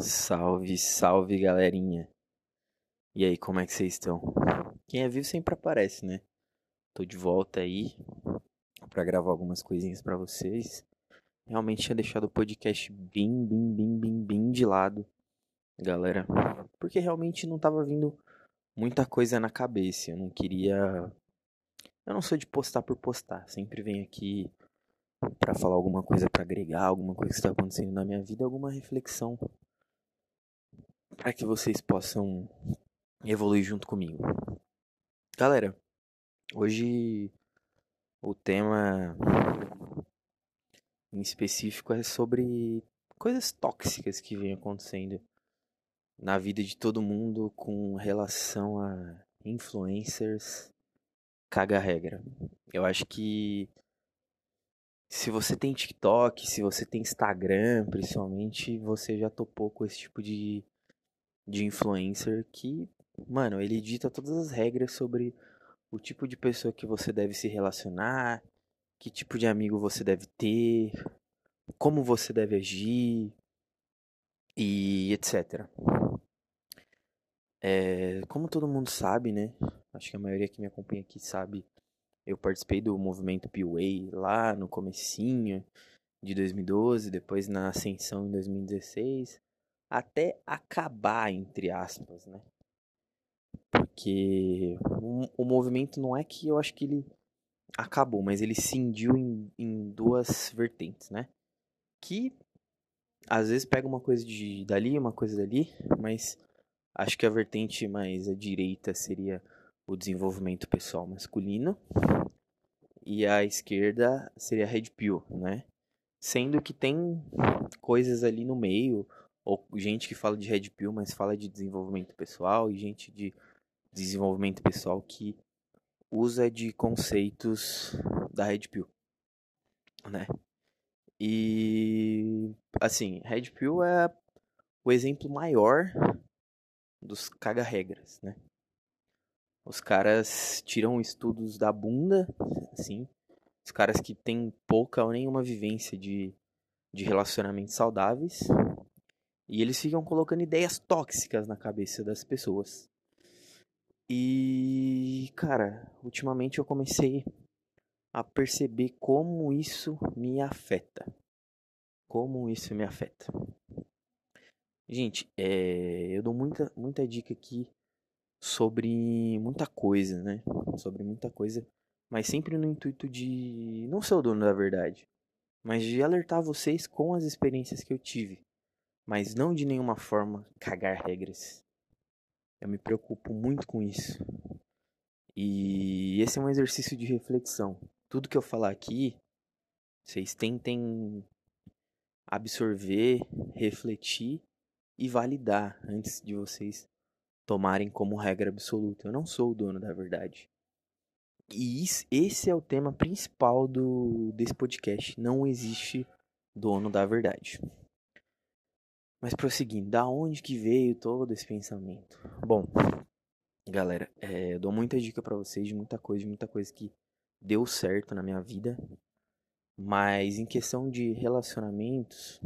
Salve, salve galerinha. E aí, como é que vocês estão? Quem é vivo sempre aparece, né? Tô de volta aí para gravar algumas coisinhas para vocês. Realmente tinha deixado o podcast bem, bem, bem, bem, bem de lado, galera, porque realmente não tava vindo muita coisa na cabeça. Eu não queria. Eu não sou de postar por postar. Sempre venho aqui para falar alguma coisa para agregar, alguma coisa que está acontecendo na minha vida, alguma reflexão para que vocês possam evoluir junto comigo. Galera, hoje o tema em específico é sobre coisas tóxicas que vem acontecendo na vida de todo mundo com relação a influencers caga regra. Eu acho que se você tem TikTok, se você tem Instagram, principalmente, você já topou com esse tipo de, de influencer que, mano, ele dita todas as regras sobre o tipo de pessoa que você deve se relacionar, que tipo de amigo você deve ter, como você deve agir e etc. É, como todo mundo sabe, né? Acho que a maioria que me acompanha aqui sabe eu participei do movimento P-Way lá no comecinho de 2012, depois na ascensão em 2016, até acabar, entre aspas, né? Porque o, movimento não é que eu acho que ele acabou, mas ele cindiu em, em duas vertentes, né? Que às vezes pega uma coisa de dali, uma coisa dali, mas acho que a vertente mais à direita seria o desenvolvimento pessoal masculino e a esquerda seria Red Pill, né? Sendo que tem coisas ali no meio, ou gente que fala de Red Pill, mas fala de desenvolvimento pessoal, e gente de desenvolvimento pessoal que usa de conceitos da Red Pill, né? E assim, Red Pill é o exemplo maior dos caga-regras, né? Os caras tiram estudos da bunda, assim. Os caras que têm pouca ou nenhuma vivência de, de relacionamentos saudáveis. E eles ficam colocando ideias tóxicas na cabeça das pessoas. E, cara, ultimamente eu comecei a perceber como isso me afeta. Como isso me afeta. Gente, é, eu dou muita, muita dica aqui sobre muita coisa, né? Sobre muita coisa, mas sempre no intuito de não ser o dono da verdade, mas de alertar vocês com as experiências que eu tive, mas não de nenhuma forma cagar regras. Eu me preocupo muito com isso. E esse é um exercício de reflexão. Tudo que eu falar aqui, vocês tentem absorver, refletir e validar antes de vocês tomarem como regra absoluta. Eu não sou o dono da verdade. E esse é o tema principal do, desse podcast. Não existe dono da verdade. Mas prosseguindo, da onde que veio todo esse pensamento? Bom, galera, é, eu dou muita dica para vocês de muita coisa, de muita coisa que deu certo na minha vida. Mas em questão de relacionamentos,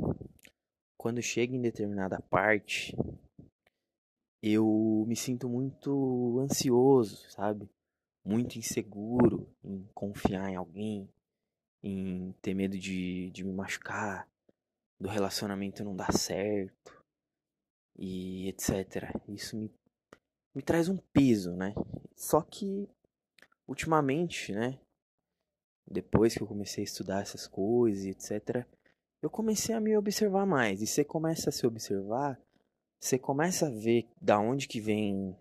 quando chega em determinada parte, eu me sinto muito ansioso, sabe? Muito inseguro em confiar em alguém, em ter medo de, de me machucar, do relacionamento não dar certo e etc. Isso me, me traz um peso, né? Só que ultimamente, né? Depois que eu comecei a estudar essas coisas e etc., eu comecei a me observar mais. E você começa a se observar, você começa a ver da onde que vem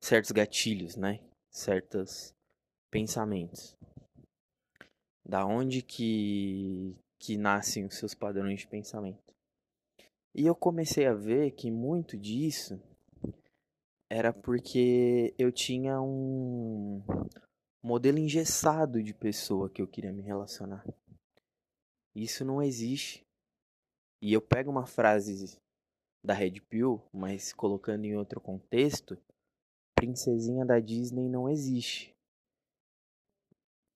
certos gatilhos, né? Certos pensamentos. Da onde que que nascem os seus padrões de pensamento. E eu comecei a ver que muito disso era porque eu tinha um modelo engessado de pessoa que eu queria me relacionar. Isso não existe. E eu pego uma frase da Red Pill, mas colocando em outro contexto, princesinha da Disney não existe.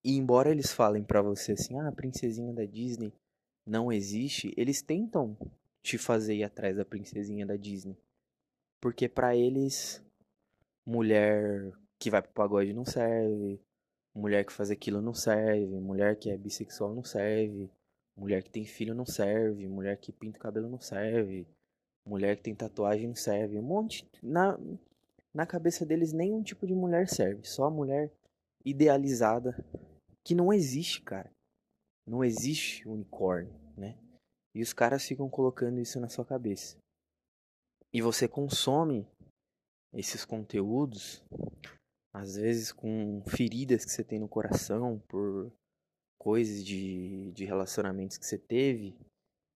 E embora eles falem para você assim, ah, princesinha da Disney não existe, eles tentam te fazer ir atrás da princesinha da Disney. Porque para eles, mulher que vai pro pagode não serve, mulher que faz aquilo não serve, mulher que é bissexual não serve, mulher que tem filho não serve, mulher que pinta o cabelo não serve, mulher que tem tatuagem não serve. Um monte. Na, na cabeça deles, nenhum tipo de mulher serve. Só a mulher idealizada que não existe, cara. Não existe unicórnio, né? E os caras ficam colocando isso na sua cabeça. E você consome esses conteúdos, às vezes com feridas que você tem no coração por coisas de, de relacionamentos que você teve,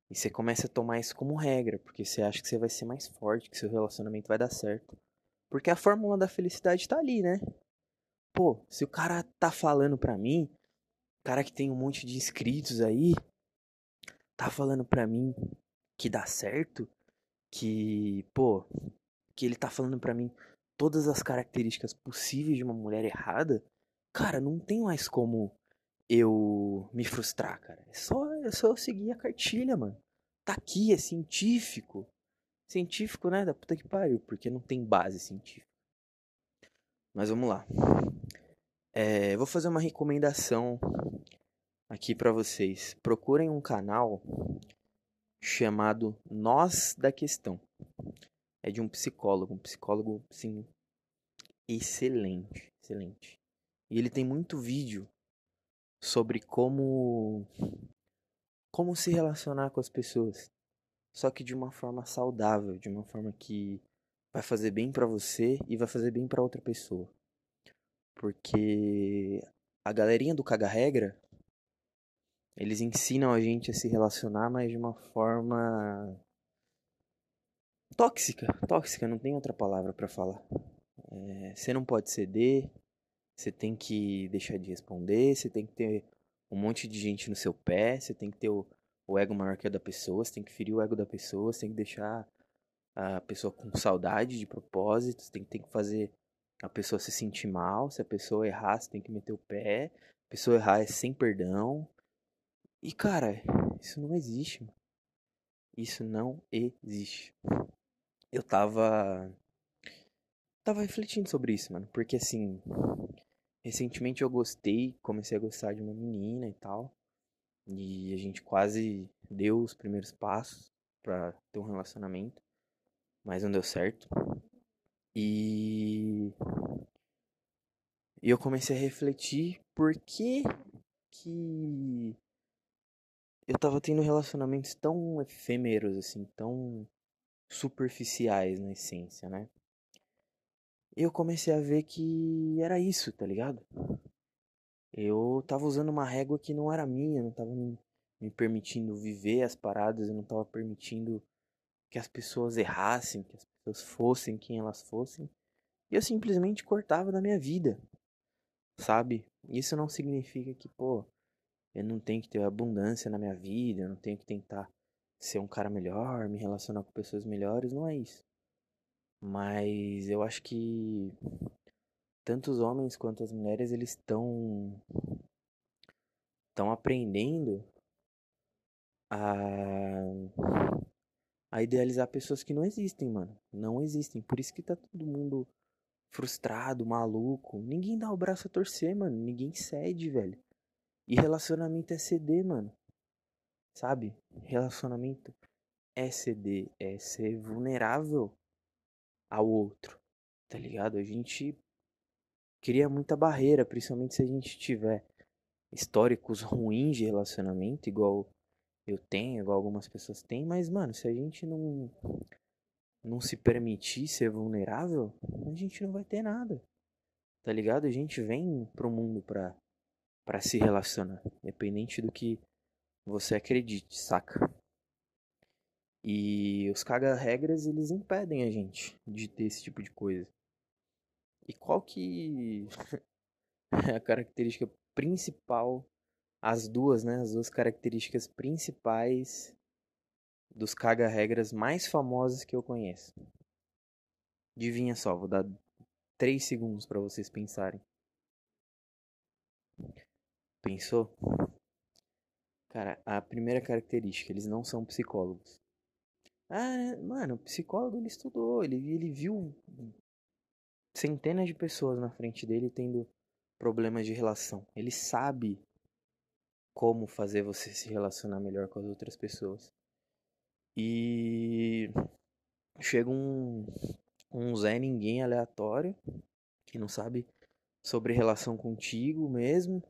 e você começa a tomar isso como regra, porque você acha que você vai ser mais forte, que seu relacionamento vai dar certo. Porque a fórmula da felicidade tá ali, né? Pô, se o cara tá falando pra mim, cara que tem um monte de inscritos aí, tá falando pra mim que dá certo, que, pô, que ele tá falando pra mim todas as características possíveis de uma mulher errada, cara, não tem mais como eu me frustrar, cara. É só, é só eu seguir a cartilha, mano. Tá aqui, é científico. Científico, né? Da puta que pariu, porque não tem base científica. Mas vamos lá. É, vou fazer uma recomendação aqui para vocês. Procurem um canal chamado Nós da Questão. É de um psicólogo, um psicólogo, sim, excelente, excelente. E ele tem muito vídeo sobre como como se relacionar com as pessoas, só que de uma forma saudável, de uma forma que vai fazer bem para você e vai fazer bem para outra pessoa. Porque a galerinha do caga regra eles ensinam a gente a se relacionar, mas de uma forma tóxica, tóxica, não tem outra palavra para falar. É, você não pode ceder, você tem que deixar de responder, você tem que ter um monte de gente no seu pé, você tem que ter o, o ego maior que o da pessoa, você tem que ferir o ego da pessoa, você tem que deixar a pessoa com saudade de propósito, você tem, tem que fazer a pessoa se sentir mal, se a pessoa errar, você tem que meter o pé, a pessoa errar é sem perdão, e cara, isso não existe, mano. Isso não existe. Eu tava. Tava refletindo sobre isso, mano. Porque assim. Recentemente eu gostei, comecei a gostar de uma menina e tal. E a gente quase deu os primeiros passos pra ter um relacionamento. Mas não deu certo. E. Eu comecei a refletir por que que eu tava tendo relacionamentos tão efêmeros, assim, tão superficiais na essência, né? Eu comecei a ver que era isso, tá ligado? Eu tava usando uma régua que não era minha, não tava me permitindo viver as paradas, eu não tava permitindo que as pessoas errassem, que as pessoas fossem quem elas fossem. E eu simplesmente cortava da minha vida, sabe? Isso não significa que, pô, eu não tenho que ter abundância na minha vida, eu não tenho que tentar ser um cara melhor, me relacionar com pessoas melhores, não é isso. Mas eu acho que tanto os homens quanto as mulheres eles estão estão aprendendo a a idealizar pessoas que não existem, mano. Não existem. Por isso que tá todo mundo frustrado, maluco. Ninguém dá o braço a torcer, mano. Ninguém cede, velho. E relacionamento é ceder, mano. Sabe? Relacionamento é ceder, é ser vulnerável ao outro. Tá ligado? A gente cria muita barreira, principalmente se a gente tiver históricos ruins de relacionamento, igual eu tenho, igual algumas pessoas têm, mas mano, se a gente não não se permitir ser vulnerável, a gente não vai ter nada. Tá ligado? A gente vem pro mundo pra para se relacionar, independente do que você acredite, saca? E os caga-regras, eles impedem a gente de ter esse tipo de coisa. E qual que é a característica principal, as duas, né, as duas características principais dos caga-regras mais famosos que eu conheço? Adivinha só, vou dar 3 segundos para vocês pensarem. Pensou? Cara, a primeira característica, eles não são psicólogos. Ah, mano, o psicólogo ele estudou, ele, ele viu centenas de pessoas na frente dele tendo problemas de relação. Ele sabe como fazer você se relacionar melhor com as outras pessoas. E chega um, um Zé Ninguém aleatório que não sabe sobre relação contigo mesmo,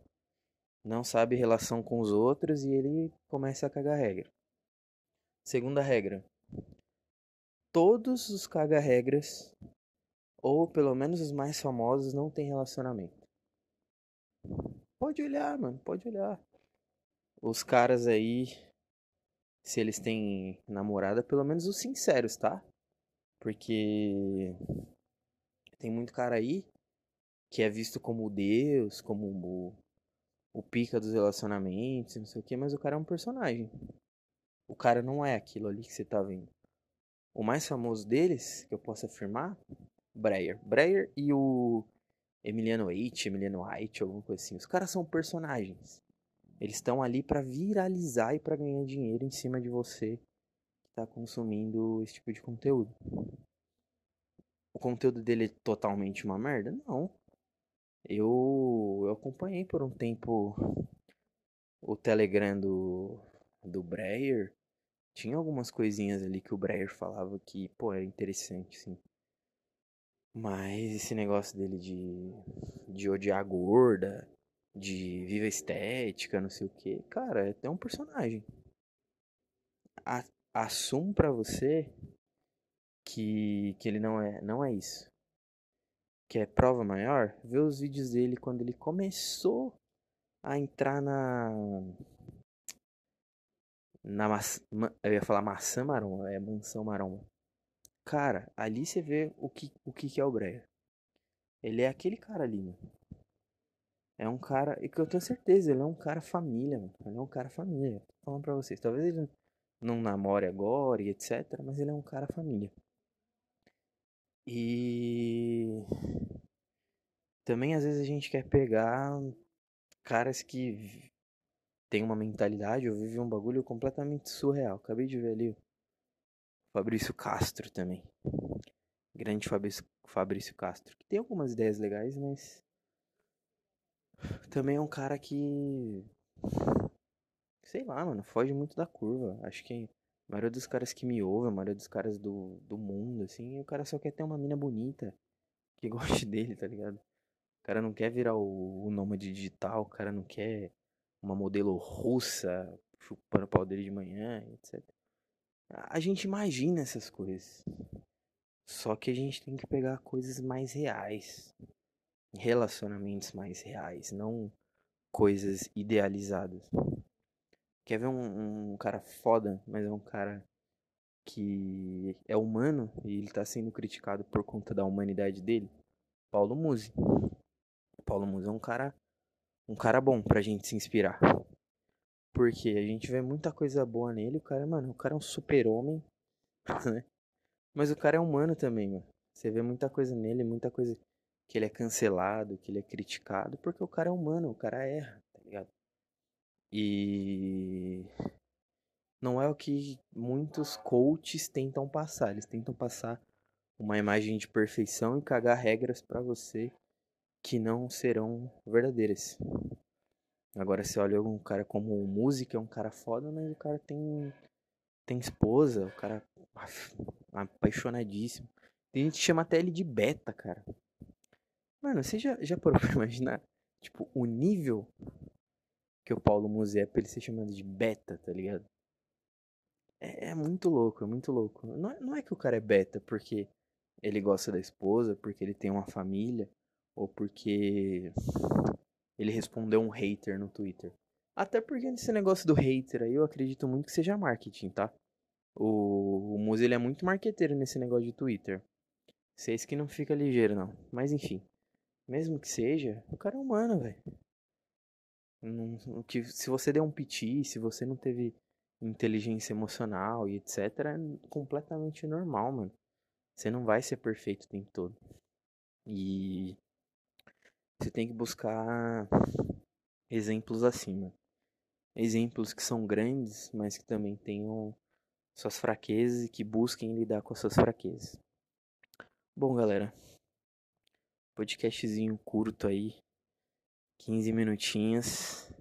não sabe relação com os outros e ele começa a cagar regra. Segunda regra: todos os caga-regras, ou pelo menos os mais famosos, não têm relacionamento. Pode olhar, mano, pode olhar. Os caras aí, se eles têm namorada, pelo menos os sinceros, tá? Porque tem muito cara aí que é visto como Deus, como o, o pica dos relacionamentos, não sei o que, mas o cara é um personagem. O cara não é aquilo ali que você tá vendo. O mais famoso deles, que eu posso afirmar, Breyer. Breyer e o Emiliano Waite, Emiliano White, alguma coisa assim. Os caras são personagens. Eles estão ali para viralizar e para ganhar dinheiro em cima de você que está consumindo esse tipo de conteúdo. O conteúdo dele é totalmente uma merda? Não. Eu, eu acompanhei por um tempo o Telegram do, do Breyer tinha algumas coisinhas ali que o Breyer falava que, pô, era interessante, sim. Mas esse negócio dele de, de odiar gorda, de viva estética, não sei o que, cara, é um personagem. A, assumo pra você que, que ele não é, não é isso. Que é prova maior, ver os vídeos dele quando ele começou a entrar na na maçã, eu ia falar maçã maromba, é mansão maromba. Cara, ali você vê o que, o que, é o Breyer. Ele é aquele cara ali, mano. É um cara, e que eu tenho certeza, ele é um cara família, mano. Ele é um cara família. Tô falando pra vocês. Talvez ele não namore agora e etc, mas ele é um cara família. E também às vezes a gente quer pegar caras que tem uma mentalidade ou vive um bagulho completamente surreal. Acabei de ver ali o Fabrício Castro também. Grande Fabrício, Fabrício Castro. Que tem algumas ideias legais, mas. Também é um cara que. Sei lá, mano, foge muito da curva. Acho que a maioria dos caras que me ouvem, a maioria dos caras do, do mundo, assim, o cara só quer ter uma mina bonita que goste dele, tá ligado? O cara não quer virar o, o nômade digital, o cara não quer uma modelo russa chupando pau dele de manhã, etc. A gente imagina essas coisas. Só que a gente tem que pegar coisas mais reais. Relacionamentos mais reais, não coisas idealizadas. Quer ver um, um cara foda, mas é um cara que é humano e ele tá sendo criticado por conta da humanidade dele? Paulo Musi. Paulo Musi é um cara um cara bom pra gente se inspirar. Porque a gente vê muita coisa boa nele, o cara, mano, o cara é um super-homem, né? Mas o cara é humano também, mano. Você vê muita coisa nele, muita coisa que ele é cancelado, que ele é criticado, porque o cara é humano, o cara erra, tá ligado? E não é o que muitos coaches tentam passar. Eles tentam passar uma imagem de perfeição e cagar regras para você que não serão verdadeiras. Agora você olha um cara como o músico, é um cara foda, mas o cara tem tem esposa, o cara apaixonadíssimo. Tem gente que chama até ele de beta, cara. Mano, você já, já parou pra imaginar? Tipo, o nível que o Paulo Musi é pra ele ser chamado de beta, tá ligado? É, é muito louco, é muito louco. Não, é, não é que o cara é beta porque ele gosta da esposa, porque ele tem uma família, ou porque ele respondeu um hater no Twitter. Até porque nesse negócio do hater aí eu acredito muito que seja marketing, tá? O, o ele é muito marqueteiro nesse negócio de Twitter. Vocês que não fica ligeiro não. Mas enfim. Mesmo que seja, o cara é humano, velho. Que, se você der um piti, se você não teve inteligência emocional e etc, é completamente normal, mano. Você não vai ser perfeito o tempo todo. E você tem que buscar exemplos acima. Exemplos que são grandes, mas que também tenham suas fraquezas e que busquem lidar com as suas fraquezas. Bom, galera, podcastzinho curto aí, 15 minutinhos,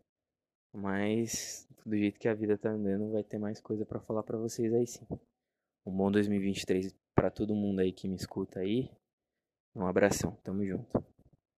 mas do jeito que a vida tá andando, vai ter mais coisa para falar para vocês aí sim. Um bom 2023 para todo mundo aí que me escuta aí. Um abração, tamo junto.